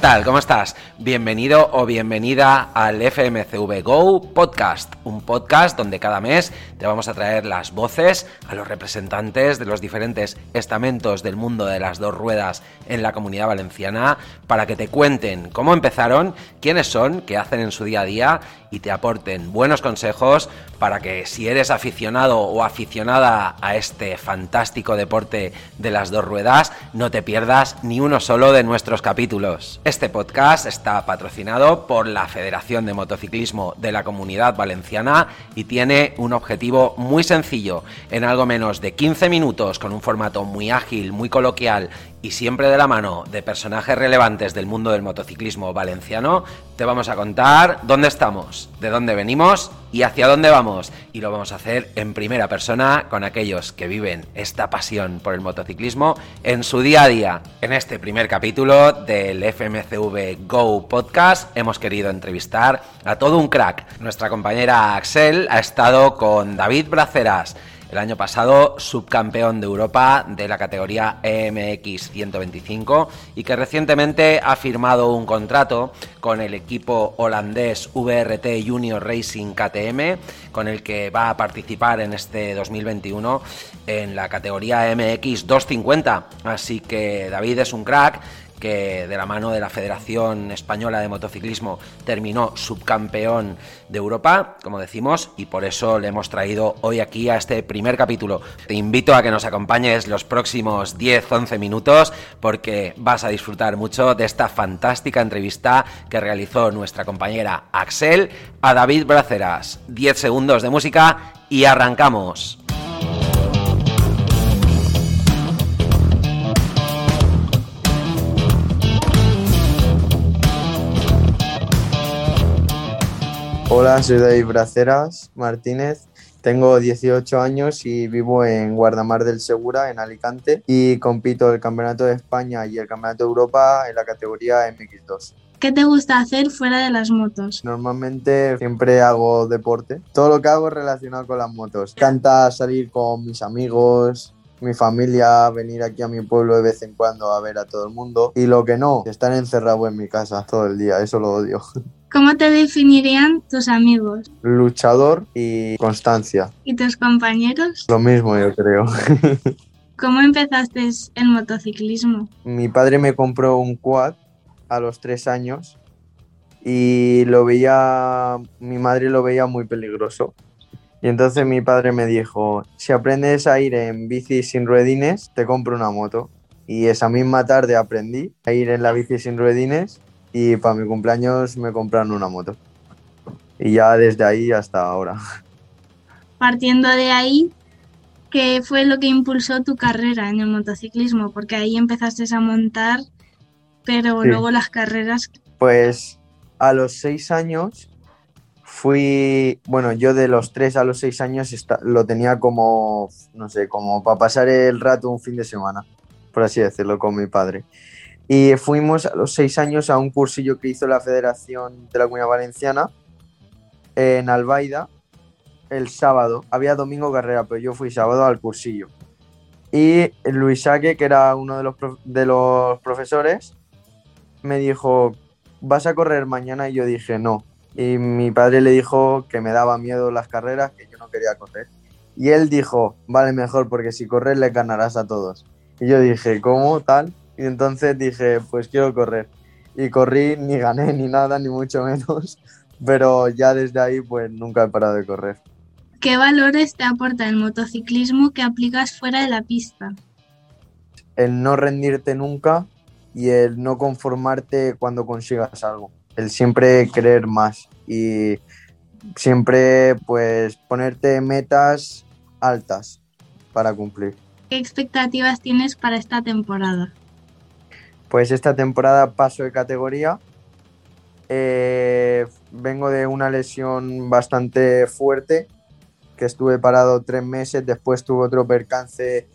tal? ¿Cómo estás? Bienvenido o bienvenida al FMCV Go Podcast, un podcast donde cada mes te vamos a traer las voces a los representantes de los diferentes estamentos del mundo de las dos ruedas en la comunidad valenciana para que te cuenten cómo empezaron, quiénes son, qué hacen en su día a día y te aporten buenos consejos para que si eres aficionado o aficionada a este fantástico deporte de las dos ruedas, no te pierdas ni uno solo de nuestros capítulos. Este podcast está patrocinado por la Federación de Motociclismo de la Comunidad Valenciana y tiene un objetivo muy sencillo. En algo menos de 15 minutos, con un formato muy ágil, muy coloquial y siempre de la mano de personajes relevantes del mundo del motociclismo valenciano, te vamos a contar dónde estamos, de dónde venimos y hacia dónde vamos. Y lo vamos a hacer en primera persona con aquellos que viven esta pasión por el motociclismo en su día a día. En este primer capítulo del FMCV Go Podcast hemos querido entrevistar a todo un crack. Nuestra compañera Axel ha estado con David Braceras el año pasado subcampeón de Europa de la categoría EMX 125 y que recientemente ha firmado un contrato con el equipo holandés VRT Junior Racing KTM con el que va a participar en este 2021 en la categoría MX 250. Así que David es un crack que de la mano de la Federación Española de Motociclismo terminó subcampeón de Europa, como decimos, y por eso le hemos traído hoy aquí a este primer capítulo. Te invito a que nos acompañes los próximos 10-11 minutos porque vas a disfrutar mucho de esta fantástica entrevista que realizó nuestra compañera Axel a David Braceras. 10 segundos de música y arrancamos. Hola, soy David Braceras Martínez. Tengo 18 años y vivo en Guardamar del Segura, en Alicante, y compito el Campeonato de España y el Campeonato de Europa en la categoría MX2. ¿Qué te gusta hacer fuera de las motos? Normalmente siempre hago deporte. Todo lo que hago es relacionado con las motos. Canta salir con mis amigos, mi familia, venir aquí a mi pueblo de vez en cuando a ver a todo el mundo. Y lo que no, estar encerrado en mi casa todo el día, eso lo odio. ¿Cómo te definirían tus amigos? Luchador y constancia. ¿Y tus compañeros? Lo mismo, yo creo. ¿Cómo empezaste el motociclismo? Mi padre me compró un quad a los tres años y lo veía, mi madre lo veía muy peligroso. Y entonces mi padre me dijo, si aprendes a ir en bici sin ruedines, te compro una moto. Y esa misma tarde aprendí a ir en la bici sin ruedines y para mi cumpleaños me compraron una moto. Y ya desde ahí hasta ahora. Partiendo de ahí, ¿qué fue lo que impulsó tu carrera en el motociclismo? Porque ahí empezaste a montar, pero luego las carreras... Pues a los seis años fui, bueno, yo de los tres a los seis años lo tenía como, no sé, como para pasar el rato un fin de semana, por así decirlo, con mi padre. Y fuimos a los seis años a un cursillo que hizo la Federación de la Comunidad Valenciana en Albaida el sábado. Había domingo carrera, pero yo fui sábado al cursillo. Y Luis Saque, que era uno de los, de los profesores, me dijo, ¿vas a correr mañana? Y yo dije, no. Y mi padre le dijo que me daba miedo las carreras, que yo no quería correr. Y él dijo, vale, mejor, porque si corres le ganarás a todos. Y yo dije, ¿cómo? Tal. Y entonces dije, pues quiero correr. Y corrí, ni gané ni nada, ni mucho menos. Pero ya desde ahí, pues nunca he parado de correr. ¿Qué valores te aporta el motociclismo que aplicas fuera de la pista? El no rendirte nunca y el no conformarte cuando consigas algo. El siempre querer más y siempre pues ponerte metas altas para cumplir. ¿Qué expectativas tienes para esta temporada? Pues esta temporada paso de categoría. Eh, vengo de una lesión bastante fuerte, que estuve parado tres meses, después tuve otro percance,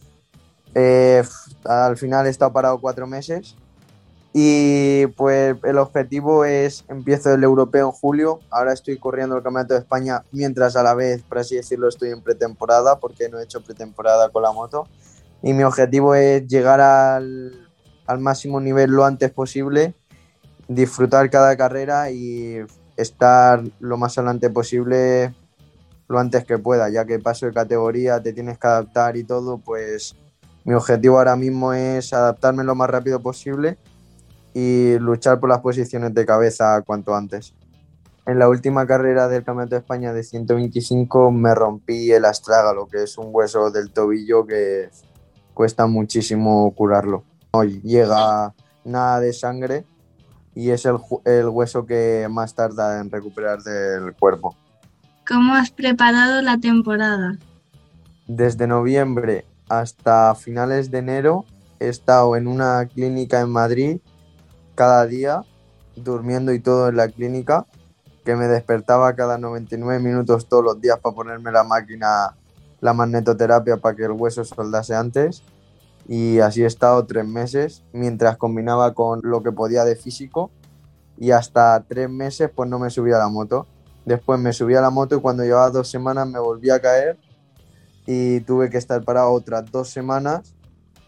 eh, al final he estado parado cuatro meses. Y pues el objetivo es, empiezo el europeo en julio, ahora estoy corriendo el Campeonato de España, mientras a la vez, por así decirlo, estoy en pretemporada, porque no he hecho pretemporada con la moto. Y mi objetivo es llegar al al máximo nivel lo antes posible disfrutar cada carrera y estar lo más adelante posible lo antes que pueda, ya que paso de categoría, te tienes que adaptar y todo, pues mi objetivo ahora mismo es adaptarme lo más rápido posible y luchar por las posiciones de cabeza cuanto antes. En la última carrera del Campeonato de España de 125 me rompí el astrágalo, que es un hueso del tobillo que cuesta muchísimo curarlo. No llega nada de sangre y es el, el hueso que más tarda en recuperar del cuerpo. ¿Cómo has preparado la temporada? Desde noviembre hasta finales de enero he estado en una clínica en Madrid cada día, durmiendo y todo en la clínica, que me despertaba cada 99 minutos todos los días para ponerme la máquina, la magnetoterapia para que el hueso soldase antes. Y así he estado tres meses, mientras combinaba con lo que podía de físico. Y hasta tres meses pues no me subía a la moto. Después me subí a la moto y cuando llevaba dos semanas me volví a caer y tuve que estar parado otras dos semanas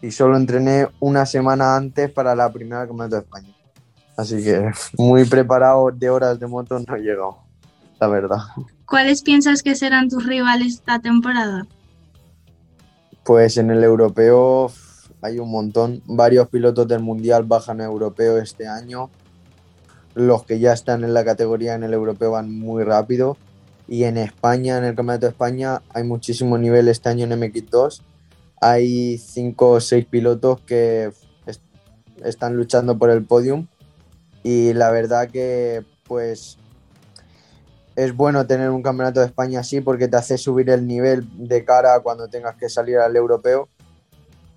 y solo entrené una semana antes para la primera Campeonato de España. Así que muy preparado de horas de moto no he llegado, la verdad. ¿Cuáles piensas que serán tus rivales esta temporada? Pues en el europeo hay un montón. Varios pilotos del mundial bajan a europeo este año. Los que ya están en la categoría en el europeo van muy rápido. Y en España, en el Campeonato de España, hay muchísimo nivel este año en MX2. Hay cinco o seis pilotos que están luchando por el podium y la verdad que pues es bueno tener un campeonato de España así porque te hace subir el nivel de cara cuando tengas que salir al europeo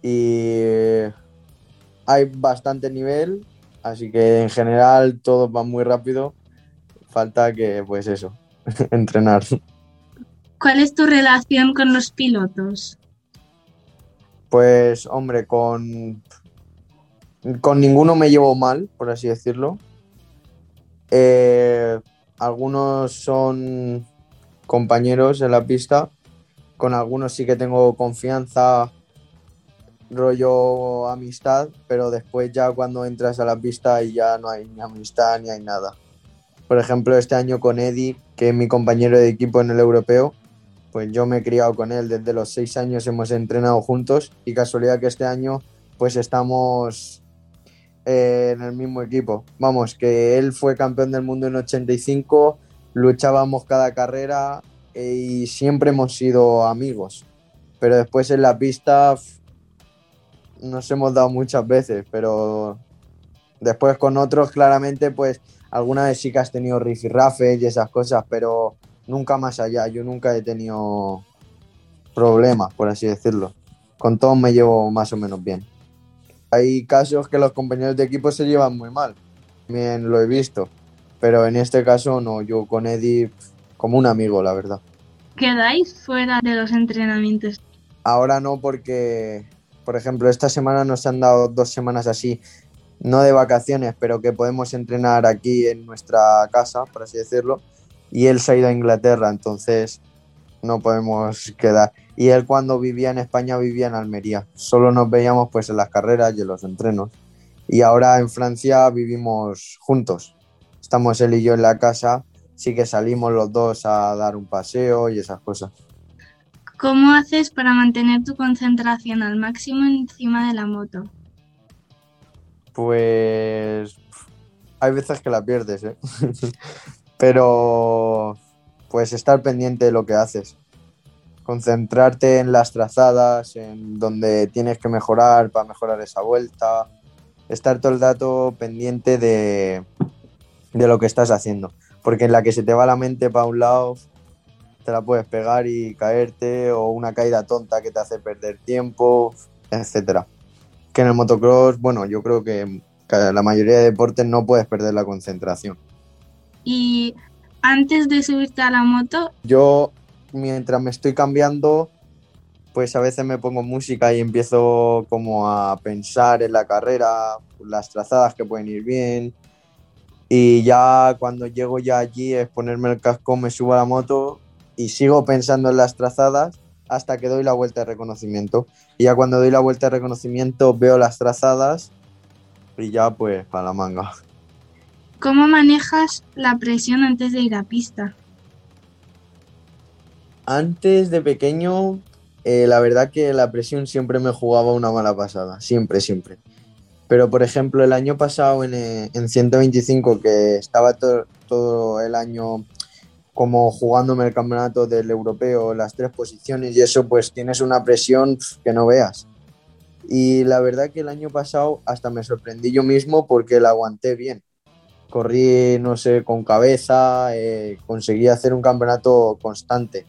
y hay bastante nivel, así que en general todo va muy rápido, falta que pues eso, entrenar. ¿Cuál es tu relación con los pilotos? Pues hombre, con con ninguno me llevo mal, por así decirlo. Eh, algunos son compañeros en la pista, con algunos sí que tengo confianza, rollo amistad, pero después ya cuando entras a la pista y ya no hay ni amistad ni hay nada. Por ejemplo, este año con Eddie, que es mi compañero de equipo en el europeo, pues yo me he criado con él desde los seis años, hemos entrenado juntos y casualidad que este año pues estamos eh, en el mismo equipo. Vamos, que él fue campeón del mundo en 85, luchábamos cada carrera eh, y siempre hemos sido amigos. Pero después en la pista nos hemos dado muchas veces, pero después con otros claramente pues alguna vez sí que has tenido rifirrafes y esas cosas, pero nunca más allá. Yo nunca he tenido problemas, por así decirlo. Con todos me llevo más o menos bien. Hay casos que los compañeros de equipo se llevan muy mal, también lo he visto, pero en este caso no, yo con Eddie como un amigo, la verdad. ¿Quedáis fuera de los entrenamientos? Ahora no porque, por ejemplo, esta semana nos han dado dos semanas así, no de vacaciones, pero que podemos entrenar aquí en nuestra casa, por así decirlo, y él se ha ido a Inglaterra, entonces no podemos quedar. Y él cuando vivía en España vivía en Almería. Solo nos veíamos pues en las carreras y en los entrenos. Y ahora en Francia vivimos juntos. Estamos él y yo en la casa. Sí que salimos los dos a dar un paseo y esas cosas. ¿Cómo haces para mantener tu concentración al máximo encima de la moto? Pues hay veces que la pierdes, ¿eh? pero pues estar pendiente de lo que haces. Concentrarte en las trazadas, en donde tienes que mejorar para mejorar esa vuelta. Estar todo el rato pendiente de, de lo que estás haciendo. Porque en la que se te va la mente para un lado, te la puedes pegar y caerte, o una caída tonta que te hace perder tiempo, etcétera. Que en el motocross, bueno, yo creo que la mayoría de deportes no puedes perder la concentración. Y antes de subirte a la moto? Yo, mientras me estoy cambiando, pues a veces me pongo música y empiezo como a pensar en la carrera, las trazadas que pueden ir bien. Y ya cuando llego ya allí es ponerme el casco, me subo a la moto y sigo pensando en las trazadas hasta que doy la vuelta de reconocimiento. Y ya cuando doy la vuelta de reconocimiento veo las trazadas y ya pues para la manga. ¿Cómo manejas la presión antes de ir a pista? Antes de pequeño, eh, la verdad que la presión siempre me jugaba una mala pasada, siempre, siempre. Pero por ejemplo, el año pasado en, eh, en 125, que estaba todo el año como jugándome el campeonato del europeo, las tres posiciones y eso, pues tienes una presión que no veas. Y la verdad que el año pasado hasta me sorprendí yo mismo porque la aguanté bien corrí, no sé, con cabeza, eh, conseguí hacer un campeonato constante.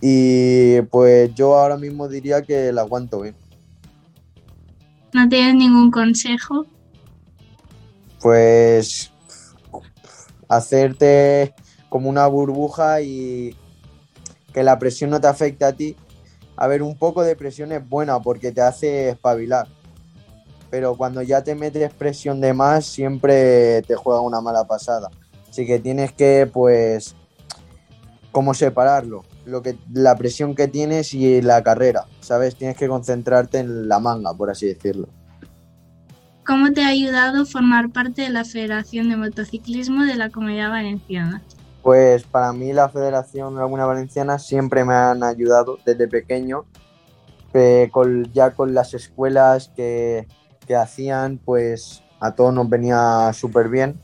Y pues yo ahora mismo diría que la aguanto bien. ¿No tienes ningún consejo? Pues hacerte como una burbuja y que la presión no te afecte a ti. A ver, un poco de presión es buena porque te hace espabilar pero cuando ya te metes presión de más siempre te juega una mala pasada. Así que tienes que, pues, cómo separarlo, lo que, la presión que tienes y la carrera, ¿sabes? Tienes que concentrarte en la manga, por así decirlo. ¿Cómo te ha ayudado formar parte de la Federación de Motociclismo de la Comunidad Valenciana? Pues para mí la Federación de la Comunidad Valenciana siempre me han ayudado desde pequeño, ya con las escuelas que, que hacían, pues a todos nos venía súper bien.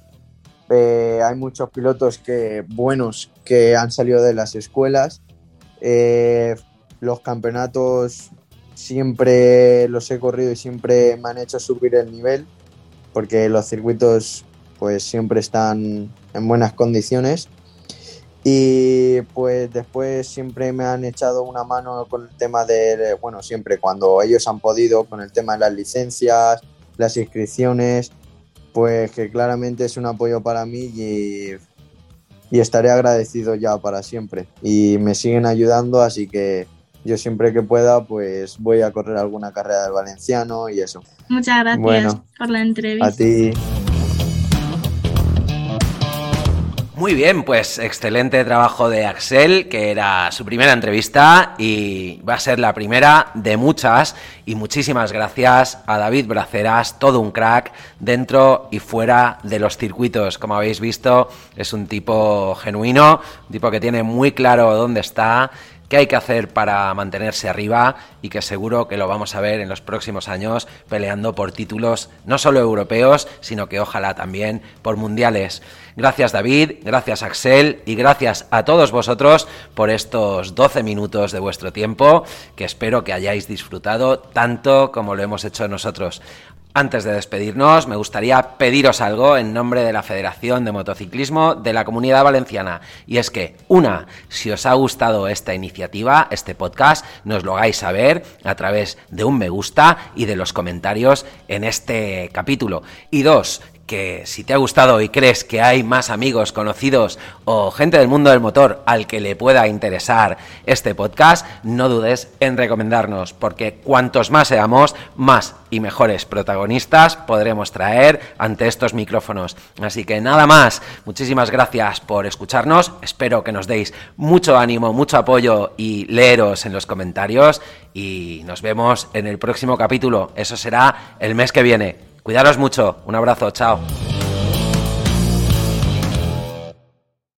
Eh, hay muchos pilotos que, buenos que han salido de las escuelas. Eh, los campeonatos siempre los he corrido y siempre me han hecho subir el nivel porque los circuitos pues siempre están en buenas condiciones y pues después siempre me han echado una mano con el tema de, bueno, siempre cuando ellos han podido, con el tema de las licencias, las inscripciones, pues que claramente es un apoyo para mí y, y estaré agradecido ya para siempre. Y me siguen ayudando, así que yo siempre que pueda, pues voy a correr alguna carrera del valenciano y eso. Muchas gracias por la entrevista. A ti. Muy bien, pues excelente trabajo de Axel, que era su primera entrevista y va a ser la primera de muchas. Y muchísimas gracias a David Braceras, todo un crack dentro y fuera de los circuitos. Como habéis visto, es un tipo genuino, un tipo que tiene muy claro dónde está qué hay que hacer para mantenerse arriba y que seguro que lo vamos a ver en los próximos años peleando por títulos no solo europeos, sino que ojalá también por mundiales. Gracias David, gracias Axel y gracias a todos vosotros por estos 12 minutos de vuestro tiempo que espero que hayáis disfrutado tanto como lo hemos hecho nosotros. Antes de despedirnos, me gustaría pediros algo en nombre de la Federación de Motociclismo de la Comunidad Valenciana. Y es que, una, si os ha gustado esta iniciativa, este podcast, nos lo hagáis saber a través de un me gusta y de los comentarios en este capítulo. Y dos, que si te ha gustado y crees que hay más amigos, conocidos o gente del mundo del motor al que le pueda interesar este podcast, no dudes en recomendarnos, porque cuantos más seamos, más y mejores protagonistas podremos traer ante estos micrófonos. Así que nada más, muchísimas gracias por escucharnos, espero que nos deis mucho ánimo, mucho apoyo y leeros en los comentarios y nos vemos en el próximo capítulo, eso será el mes que viene. Cuidaros mucho. Un abrazo. Chao.